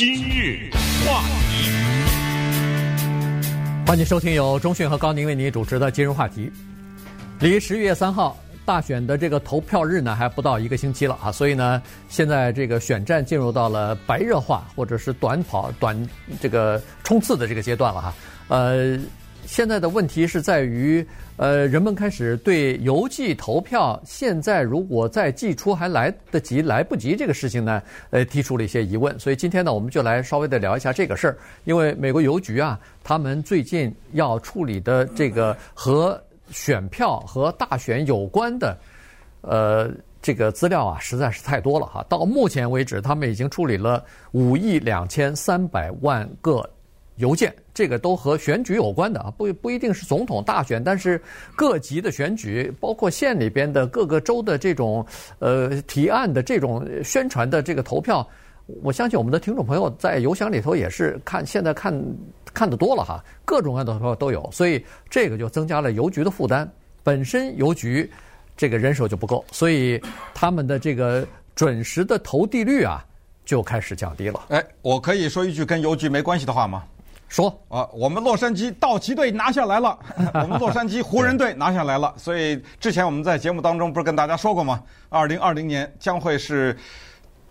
今日话题，欢迎收听由中讯和高宁为您主持的今日话题。离十一月三号大选的这个投票日呢，还不到一个星期了啊，所以呢，现在这个选战进入到了白热化或者是短跑、短这个冲刺的这个阶段了哈，呃。现在的问题是在于，呃，人们开始对邮寄投票现在如果再寄出还来得及来不及这个事情呢，呃，提出了一些疑问。所以今天呢，我们就来稍微的聊一下这个事儿。因为美国邮局啊，他们最近要处理的这个和选票和大选有关的，呃，这个资料啊，实在是太多了哈。到目前为止，他们已经处理了五亿两千三百万个。邮件，这个都和选举有关的啊，不不一定是总统大选，但是各级的选举，包括县里边的各个州的这种呃提案的这种宣传的这个投票，我相信我们的听众朋友在邮箱里头也是看现在看看得多了哈，各种各样的投票都有，所以这个就增加了邮局的负担。本身邮局这个人手就不够，所以他们的这个准时的投递率啊就开始降低了。哎，我可以说一句跟邮局没关系的话吗？说啊，我们洛杉矶道奇队拿下来了，我们洛杉矶湖人队拿下来了。所以之前我们在节目当中不是跟大家说过吗？二零二零年将会是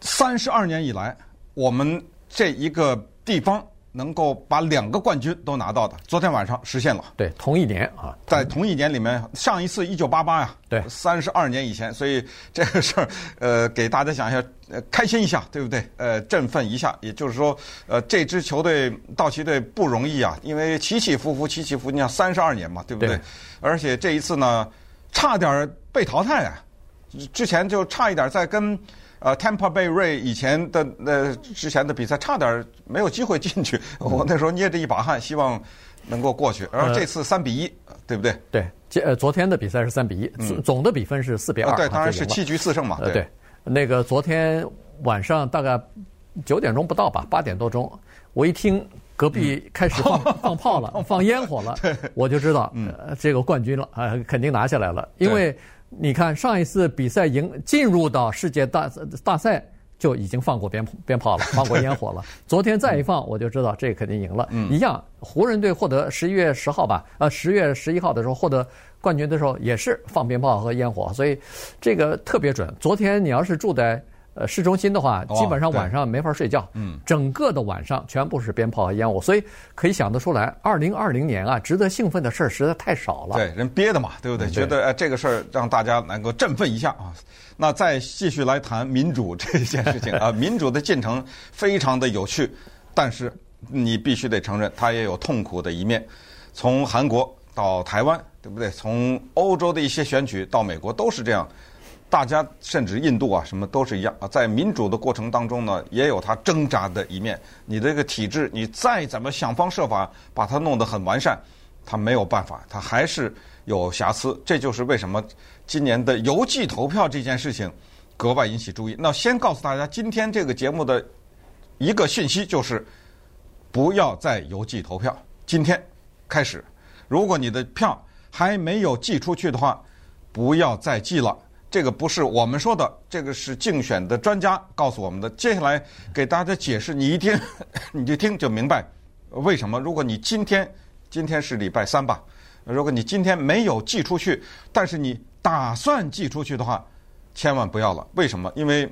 三十二年以来我们这一个地方能够把两个冠军都拿到的。昨天晚上实现了。对，同一年啊，在同一年里面，上一次一九八八呀，对，三十二年以前。所以这个事儿，呃，给大家讲一下。呃，开心一下，对不对？呃，振奋一下，也就是说，呃，这支球队道奇队不容易啊，因为起起伏伏，起起伏伏，你想三十二年嘛，对不对？对。而且这一次呢，差点被淘汰啊，之前就差一点在跟呃 Tampa Bay Ray 以前的呃之前的比赛差点没有机会进去，我那时候捏着一把汗，希望能够过去。然后这次三比一，呃，对不对？对，呃，昨天的比赛是三比一，嗯，总的比分是四比二，啊，对，当然是七局四胜嘛，对。对那个昨天晚上大概九点钟不到吧，八点多钟，我一听隔壁开始放 放炮了，放烟火了，我就知道，呃，这个冠军了啊，肯定拿下来了。因为你看上一次比赛赢进入到世界大大赛就已经放过鞭鞭炮了，放过烟火了。昨天再一放，我就知道这肯定赢了。一样，湖人队获得十一月十号吧，呃，十月十一号的时候获得。冠军的时候也是放鞭炮和烟火，所以这个特别准。昨天你要是住在呃市中心的话，基本上晚上没法睡觉。嗯，整个的晚上全部是鞭炮和烟雾，所以可以想得出来，二零二零年啊，值得兴奋的事儿实在太少了。对，人憋的嘛，对不对？觉得哎，这个事儿让大家能够振奋一下啊。那再继续来谈民主这件事情 啊，民主的进程非常的有趣，但是你必须得承认，它也有痛苦的一面。从韩国到台湾。对不对？从欧洲的一些选举到美国都是这样，大家甚至印度啊什么都是一样啊。在民主的过程当中呢，也有它挣扎的一面。你这个体制，你再怎么想方设法把它弄得很完善，它没有办法，它还是有瑕疵。这就是为什么今年的邮寄投票这件事情格外引起注意。那先告诉大家，今天这个节目的一个讯息就是，不要再邮寄投票。今天开始，如果你的票，还没有寄出去的话，不要再寄了。这个不是我们说的，这个是竞选的专家告诉我们的。接下来给大家解释，你一听 你就听就明白为什么。如果你今天今天是礼拜三吧，如果你今天没有寄出去，但是你打算寄出去的话，千万不要了。为什么？因为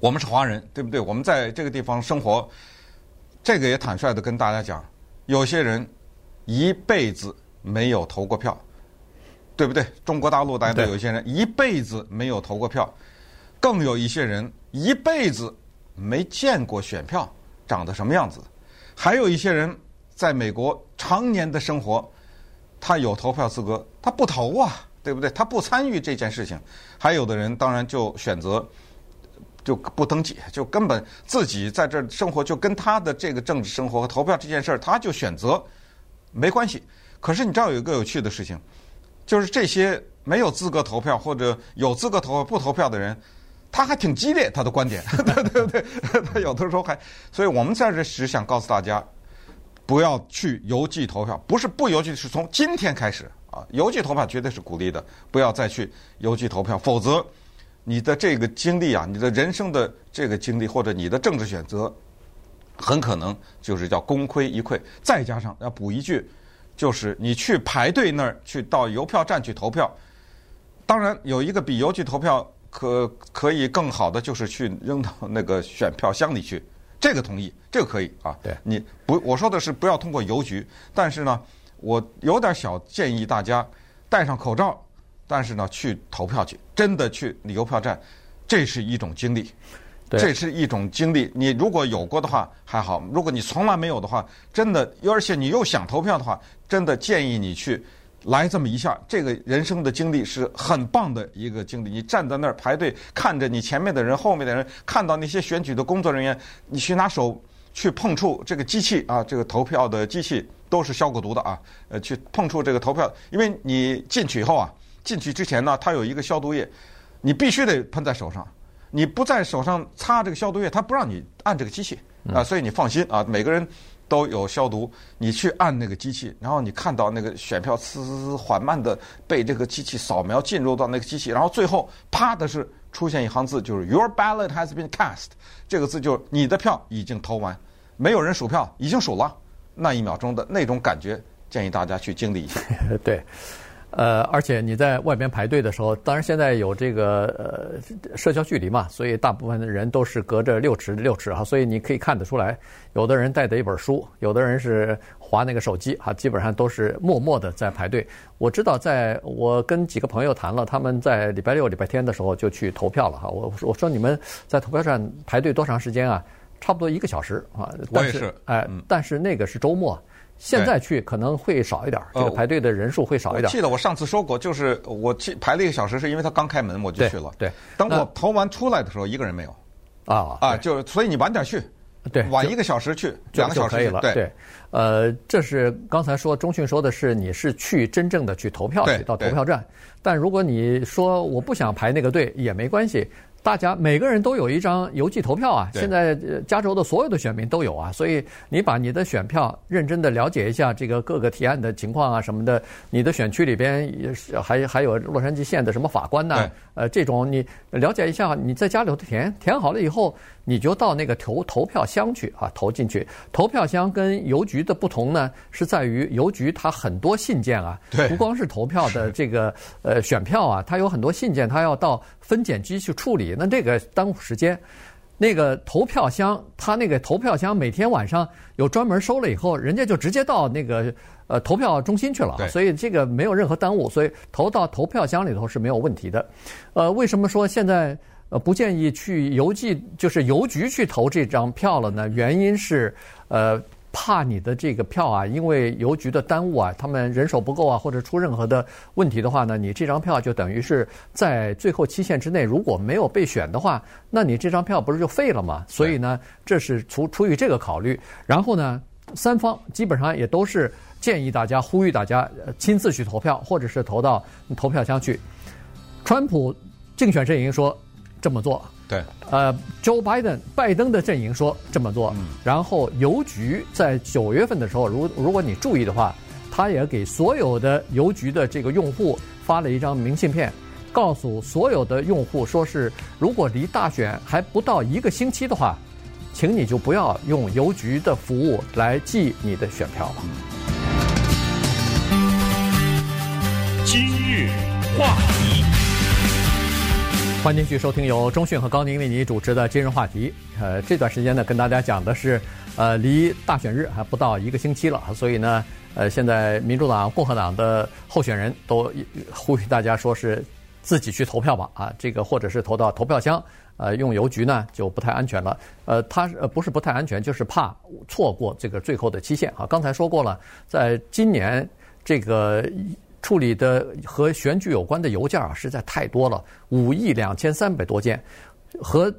我们是华人，对不对？我们在这个地方生活，这个也坦率的跟大家讲，有些人一辈子。没有投过票，对不对？中国大陆大家都有一些人一辈子没有投过票，更有一些人一辈子没见过选票长得什么样子，还有一些人在美国常年的生活，他有投票资格，他不投啊，对不对？他不参与这件事情。还有的人当然就选择就不登记，就根本自己在这儿生活，就跟他的这个政治生活和投票这件事儿，他就选择没关系。可是你知道有一个有趣的事情，就是这些没有资格投票或者有资格投不投票的人，他还挺激烈，他的观点，对对对，他有的时候还，所以我们在这只想告诉大家，不要去邮寄投票，不是不邮寄，是从今天开始啊，邮寄投票绝对是鼓励的，不要再去邮寄投票，否则你的这个经历啊，你的人生的这个经历或者你的政治选择很可能就是叫功亏一篑。再加上要补一句，就是你去排队那儿去到邮票站去投票，当然有一个比邮局投票可可以更好的，就是去扔到那个选票箱里去。这个同意，这个可以啊。对，你不，我说的是不要通过邮局。但是呢，我有点小建议大家戴上口罩，但是呢去投票去，真的去邮票站，这是一种经历。这是一种经历。你如果有过的话还好，如果你从来没有的话，真的，而且你又想投票的话，真的建议你去。来这么一下，这个人生的经历是很棒的一个经历。你站在那儿排队，看着你前面的人、后面的人，看到那些选举的工作人员，你去拿手去碰触这个机器啊，这个投票的机器都是消过毒的啊。呃，去碰触这个投票，因为你进去以后啊，进去之前呢，它有一个消毒液，你必须得喷在手上。你不在手上擦这个消毒液，他不让你按这个机器啊。所以你放心啊，每个人。都有消毒，你去按那个机器，然后你看到那个选票呲呲呲缓慢的被这个机器扫描进入到那个机器，然后最后啪的是出现一行字，就是 Your ballot has been cast，这个字就是你的票已经投完，没有人数票，已经数了，那一秒钟的那种感觉，建议大家去经历一下。对。呃，而且你在外边排队的时候，当然现在有这个呃社交距离嘛，所以大部分的人都是隔着六尺六尺哈，所以你可以看得出来，有的人带着一本书，有的人是划那个手机哈，基本上都是默默的在排队。我知道，在我跟几个朋友谈了，他们在礼拜六、礼拜天的时候就去投票了哈。我我说你们在投票站排队多长时间啊？差不多一个小时啊。我也是。哎、呃，但是那个是周末。现在去可能会少一点，这个排队的人数会少一点。我记得我上次说过，就是我去排了一个小时，是因为他刚开门我就去了。对，等我投完出来的时候，一个人没有。啊啊，就所以你晚点去，对，晚一个小时去，两个小时可以了。对，呃，这是刚才说中讯说的是你是去真正的去投票去到投票站，但如果你说我不想排那个队也没关系。大家每个人都有一张邮寄投票啊，现在加州的所有的选民都有啊，所以你把你的选票认真的了解一下这个各个提案的情况啊什么的，你的选区里边也是还还有洛杉矶县的什么法官呐，呃，这种你了解一下，你在家里头填填好了以后，你就到那个投投票箱去啊，投进去。投票箱跟邮局的不同呢，是在于邮局它很多信件啊，不光是投票的这个 呃选票啊，它有很多信件，它要到分拣机去处理，那这个耽误时间。那个投票箱，它那个投票箱每天晚上有专门收了以后，人家就直接到那个呃投票中心去了，所以这个没有任何耽误，所以投到投票箱里头是没有问题的。呃，为什么说现在呃不建议去邮寄，就是邮局去投这张票了呢？原因是呃。怕你的这个票啊，因为邮局的耽误啊，他们人手不够啊，或者出任何的问题的话呢，你这张票就等于是在最后期限之内如果没有被选的话，那你这张票不是就废了吗？所以呢，这是出出于这个考虑。然后呢，三方基本上也都是建议大家呼吁大家亲自去投票，或者是投到投票箱去。川普竞选阵营说这么做。对，呃，Joe Biden 拜登的阵营说这么做，然后邮局在九月份的时候，如如果你注意的话，他也给所有的邮局的这个用户发了一张明信片，告诉所有的用户说是，如果离大选还不到一个星期的话，请你就不要用邮局的服务来寄你的选票了。今日话题。欢迎继续收听由中讯和高宁为你主持的今日话题。呃，这段时间呢，跟大家讲的是，呃，离大选日还不到一个星期了，所以呢，呃，现在民主党、共和党的候选人都呼吁大家说是自己去投票吧，啊，这个或者是投到投票箱，呃，用邮局呢就不太安全了。呃，他呃不是不太安全，就是怕错过这个最后的期限啊。刚才说过了，在今年这个。处理的和选举有关的邮件啊，实在太多了，五亿两千三百多件，和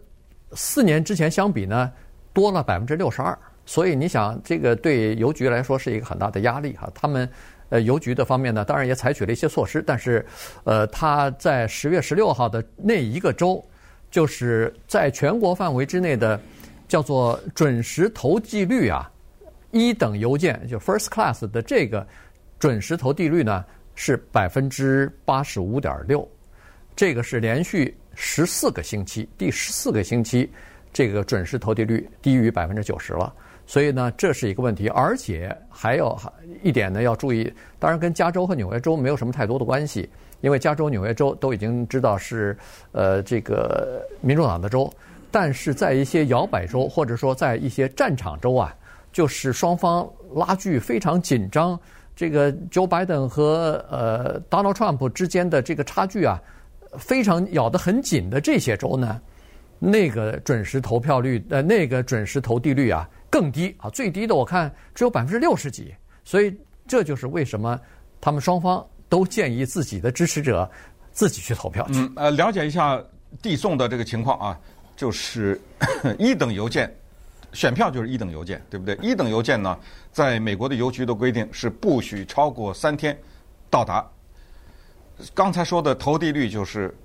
四年之前相比呢，多了百分之六十二。所以你想，这个对邮局来说是一个很大的压力哈。他们呃邮局的方面呢，当然也采取了一些措施，但是呃他在十月十六号的那一个周，就是在全国范围之内的叫做准时投寄率啊，一等邮件就 First Class 的这个准时投递率呢。是百分之八十五点六，这个是连续十四个星期，第十四个星期这个准时投递率低于百分之九十了。所以呢，这是一个问题，而且还有一点呢要注意，当然跟加州和纽约州没有什么太多的关系，因为加州、纽约州都已经知道是呃这个民主党的州，但是在一些摇摆州或者说在一些战场州啊，就是双方拉锯非常紧张，这个 Joe Biden 和呃 Donald Trump 之间的这个差距啊，非常咬得很紧的这些州呢，那个准时投票率呃那个准时投递率啊。更低啊，最低的我看只有百分之六十几，所以这就是为什么他们双方都建议自己的支持者自己去投票去。嗯，呃，了解一下递送的这个情况啊，就是 一等邮件，选票就是一等邮件，对不对？一等邮件呢，在美国的邮局的规定是不许超过三天到达。刚才说的投递率就是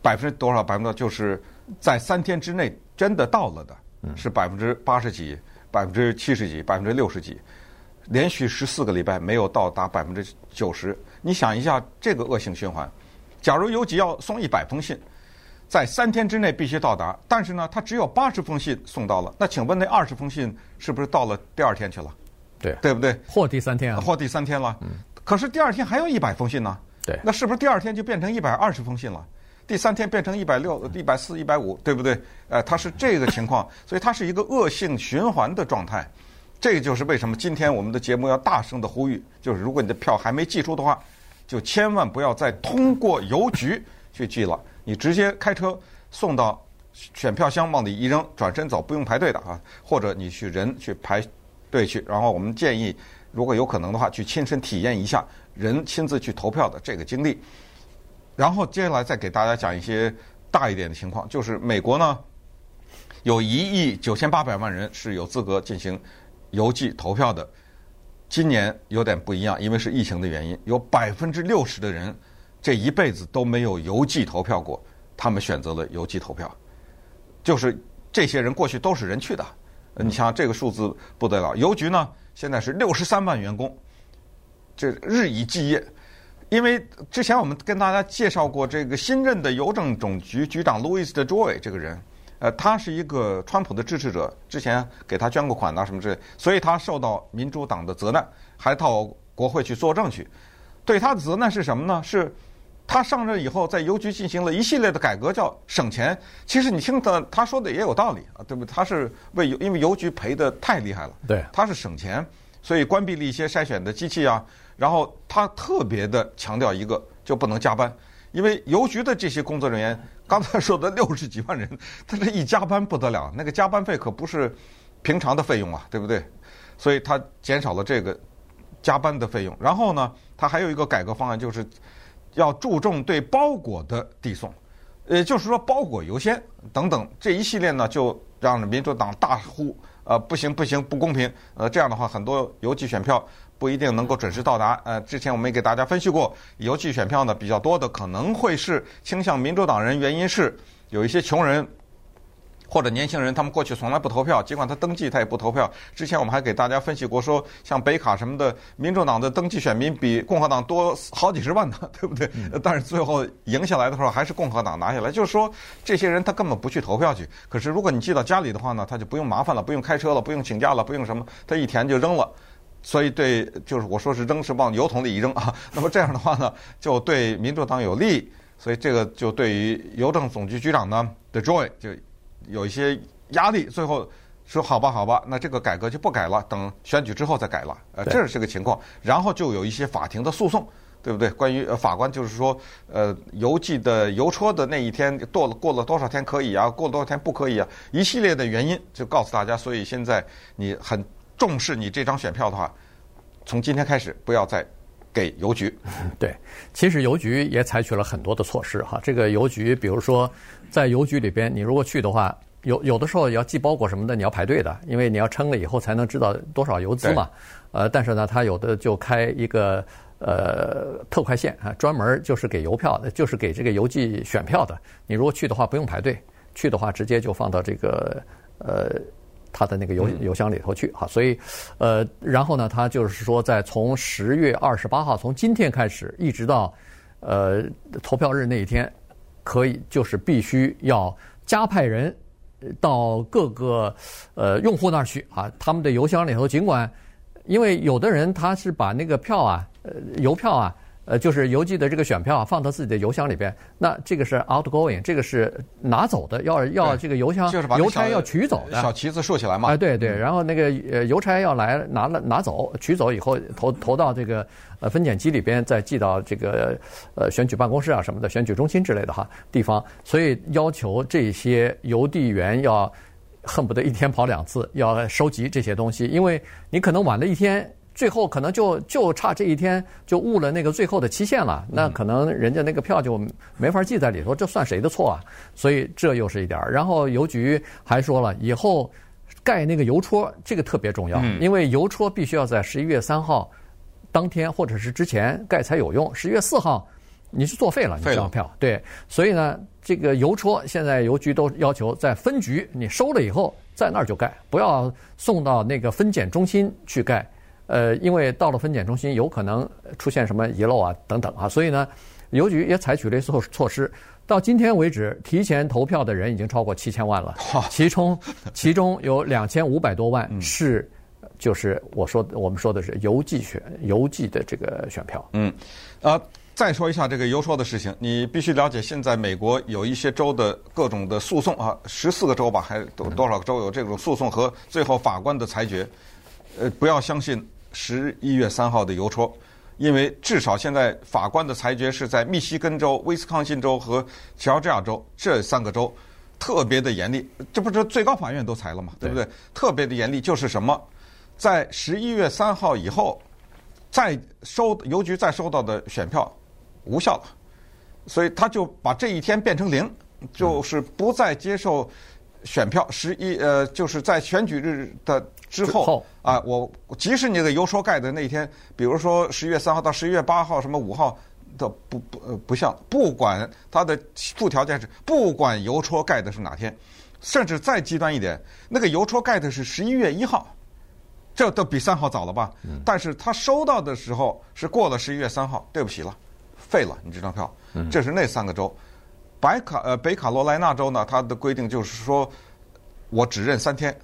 百分之多少？百分之就是在三天之内真的到了的，是百分之八十几。百分之七十几，百分之六十几，连续十四个礼拜没有到达百分之九十。你想一下这个恶性循环。假如邮局要送一百封信，在三天之内必须到达，但是呢，他只有八十封信送到了。那请问那二十封信是不是到了第二天去了？对，对不对？或第三天啊？或第三天了。嗯。可是第二天还有一百封信呢。对。那是不是第二天就变成一百二十封信了？第三天变成一百六、一百四、一百五，对不对？呃，它是这个情况，所以它是一个恶性循环的状态。这个就是为什么今天我们的节目要大声的呼吁，就是如果你的票还没寄出的话，就千万不要再通过邮局去寄了，你直接开车送到选票箱往里一扔，转身走，不用排队的啊。或者你去人去排队去，然后我们建议，如果有可能的话，去亲身体验一下人亲自去投票的这个经历。然后接下来再给大家讲一些大一点的情况，就是美国呢，有一亿九千八百万人是有资格进行邮寄投票的。今年有点不一样，因为是疫情的原因，有百分之六十的人这一辈子都没有邮寄投票过，他们选择了邮寄投票。就是这些人过去都是人去的，你想这个数字不得了。邮局呢，现在是六十三万员工，这日以继夜。因为之前我们跟大家介绍过这个新任的邮政总局局长 Louis DeJoy 这个人，呃，他是一个川普的支持者，之前给他捐过款啊什么之类，所以他受到民主党的责难，还到国会去作证去。对他的责难是什么呢？是他上任以后在邮局进行了一系列的改革，叫省钱。其实你听他他说的也有道理啊，对不对？他是为邮，因为邮局赔得太厉害了，对，他是省钱，所以关闭了一些筛选的机器啊。然后他特别的强调一个，就不能加班，因为邮局的这些工作人员，刚才 说的六十几万人，他这一加班不得了，那个加班费可不是平常的费用啊，对不对？所以他减少了这个加班的费用。然后呢，他还有一个改革方案，就是要注重对包裹的递送，也就是说包裹优先等等这一系列呢，就让民主党大呼，呃，不行不行，不公平，呃，这样的话很多邮寄选票。不一定能够准时到达。呃，之前我们也给大家分析过，邮寄选票呢比较多的可能会是倾向民主党人，原因是有一些穷人或者年轻人，他们过去从来不投票，尽管他登记他也不投票。之前我们还给大家分析过，说像北卡什么的，民主党的登记选民比共和党多好几十万呢，对不对？但是最后赢下来的时候还是共和党拿下来，就是说这些人他根本不去投票去。可是如果你寄到家里的话呢，他就不用麻烦了，不用开车了，不用请假了，不用什么，他一填就扔了。所以对，就是我说是扔是往油桶里一扔啊。那么这样的话呢，就对民主党有利。所以这个就对于邮政总局局长呢，The Joy 就有一些压力。最后说好吧，好吧，那这个改革就不改了，等选举之后再改了。呃，这是这个情况。然后就有一些法庭的诉讼，对不对？关于法官就是说，呃，邮寄的邮戳的那一天过了过了多少天可以啊？过了多少天不可以啊？一系列的原因就告诉大家。所以现在你很。重视你这张选票的话，从今天开始不要再给邮局。对，其实邮局也采取了很多的措施哈。这个邮局，比如说在邮局里边，你如果去的话，有有的时候要寄包裹什么的，你要排队的，因为你要称了以后才能知道多少邮资嘛。呃，但是呢，他有的就开一个呃特快线啊，专门就是给邮票的，就是给这个邮寄选票的。你如果去的话，不用排队，去的话直接就放到这个呃。他的那个邮邮箱里头去哈，所以，呃，然后呢，他就是说，在从十月二十八号，从今天开始，一直到呃投票日那一天，可以就是必须要加派人到各个呃用户那儿去啊。他们的邮箱里头，尽管因为有的人他是把那个票啊，呃，邮票啊。呃，就是邮寄的这个选票啊，放到自己的邮箱里边，那这个是 outgoing，这个是拿走的，要要这个邮箱就是邮差要取走的，小旗子竖起来嘛。哎，对对，然后那个呃邮差要来拿了拿走，取走以后投投到这个呃分拣机里边，再寄到这个呃选举办公室啊什么的选举中心之类的哈地方，所以要求这些邮递员要恨不得一天跑两次，要收集这些东西，因为你可能晚了一天。最后可能就就差这一天就误了那个最后的期限了，那可能人家那个票就没法记在里头，这算谁的错啊？所以这又是一点儿。然后邮局还说了，以后盖那个邮戳这个特别重要，因为邮戳必须要在十一月三号当天或者是之前盖才有用，十一月四号你是作废了，你这张票。对，所以呢，这个邮戳现在邮局都要求在分局你收了以后在那儿就盖，不要送到那个分拣中心去盖。呃，因为到了分拣中心，有可能出现什么遗漏啊等等啊，所以呢，邮局也采取了措措施。到今天为止，提前投票的人已经超过七千万了，其中 其中有两千五百多万是，就是我说我们说的是邮寄选邮寄的这个选票。嗯，啊，再说一下这个邮戳的事情，你必须了解，现在美国有一些州的各种的诉讼啊，十四个州吧，还多多少个州有这种诉讼和最后法官的裁决。呃，不要相信十一月三号的邮戳，因为至少现在法官的裁决是在密西根州、威斯康辛州和乔治亚州这三个州特别的严厉。这不是最高法院都裁了嘛？对不对？特别的严厉就是什么，在十一月三号以后再收邮局再收到的选票无效了，所以他就把这一天变成零，就是不再接受选票。十一呃，就是在选举日的。之后啊，我即使你那个邮戳盖的那天，比如说十一月三号到十一月八号，什么五号的不不呃不像，不管它的附条件是，不管邮戳盖的是哪天，甚至再极端一点，那个邮戳盖的是十一月一号，这都比三号早了吧？但是他收到的时候是过了十一月三号，对不起了，废了你这张票。这是那三个州，北卡呃北卡罗来纳州呢，它的规定就是说，我只认三天。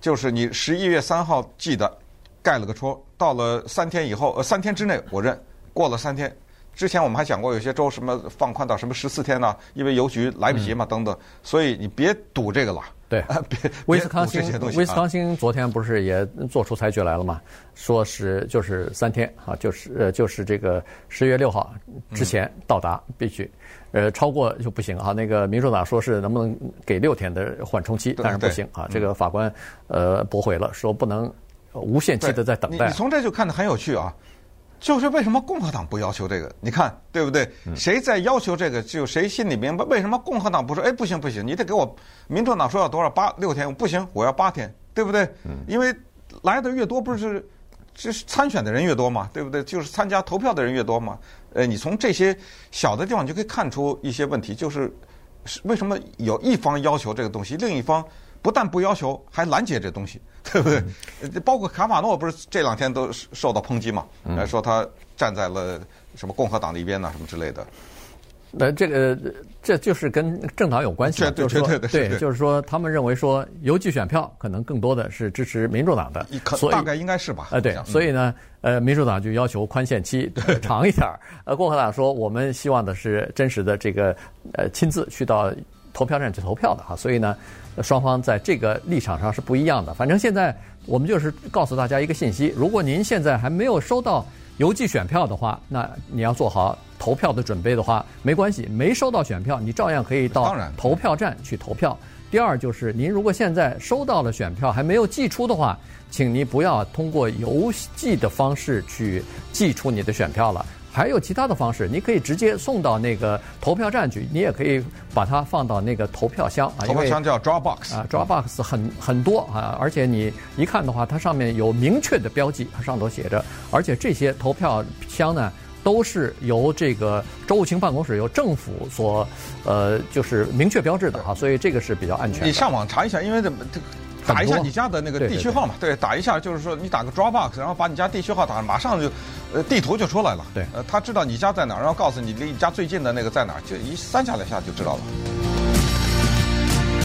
就是你十一月三号寄的，盖了个戳，到了三天以后，呃，三天之内我认，过了三天，之前我们还讲过有些州什么放宽到什么十四天呢？因为邮局来不及嘛，等等，所以你别赌这个了。对，别威斯康星，威斯康星昨天不是也做出裁决来了嘛？说是就是三天啊，就是呃就是这个十月六号之前到达必须。呃，超过就不行啊。那个民主党说是能不能给六天的缓冲期，但是不行啊。这个法官呃驳回了，说不能无限期的在等待。你从这就看得很有趣啊，就是为什么共和党不要求这个？你看对不对？谁在要求这个，就谁心里明白。为什么共和党不说？哎，不行不行，你得给我。民主党说要多少八六天，不行，我要八天，对不对？因为来的越多，不是就是参选的人越多嘛，对不对？就是参加投票的人越多嘛。呃，你从这些小的地方就可以看出一些问题，就是为什么有一方要求这个东西，另一方不但不要求，还拦截这东西，对不对？包括卡马诺不是这两天都受到抨击嘛？来说他站在了什么共和党的一边呐，什么之类的。那这个这就是跟政党有关系，就是说，对，就是说，他们认为说邮寄选票可能更多的是支持民主党的，所以大概应该是吧？呃，对，所以呢，呃，民主党就要求宽限期 长一点儿。呃，共和党说我们希望的是真实的这个呃亲自去到投票站去投票的哈，所以呢，双方在这个立场上是不一样的。反正现在我们就是告诉大家一个信息：如果您现在还没有收到邮寄选票的话，那你要做好。投票的准备的话，没关系，没收到选票，你照样可以到投票站去投票。第二就是，您如果现在收到了选票还没有寄出的话，请您不要通过邮寄的方式去寄出你的选票了。还有其他的方式，你可以直接送到那个投票站去，你也可以把它放到那个投票箱啊。投票箱叫 drop box 啊，drop box 很很多啊，而且你一看的话，它上面有明确的标记，它上头写着，而且这些投票箱呢。都是由这个州务卿办公室由政府所呃，就是明确标志的哈，所以这个是比较安全的。你上网查一下，因为这打一下你家的那个地区号嘛，对，打一下就是说你打个 Dropbox，然后把你家地区号打上，马上就呃地图就出来了。对，呃，他知道你家在哪儿，然后告诉你离你家最近的那个在哪儿，就一三下两下就知道了。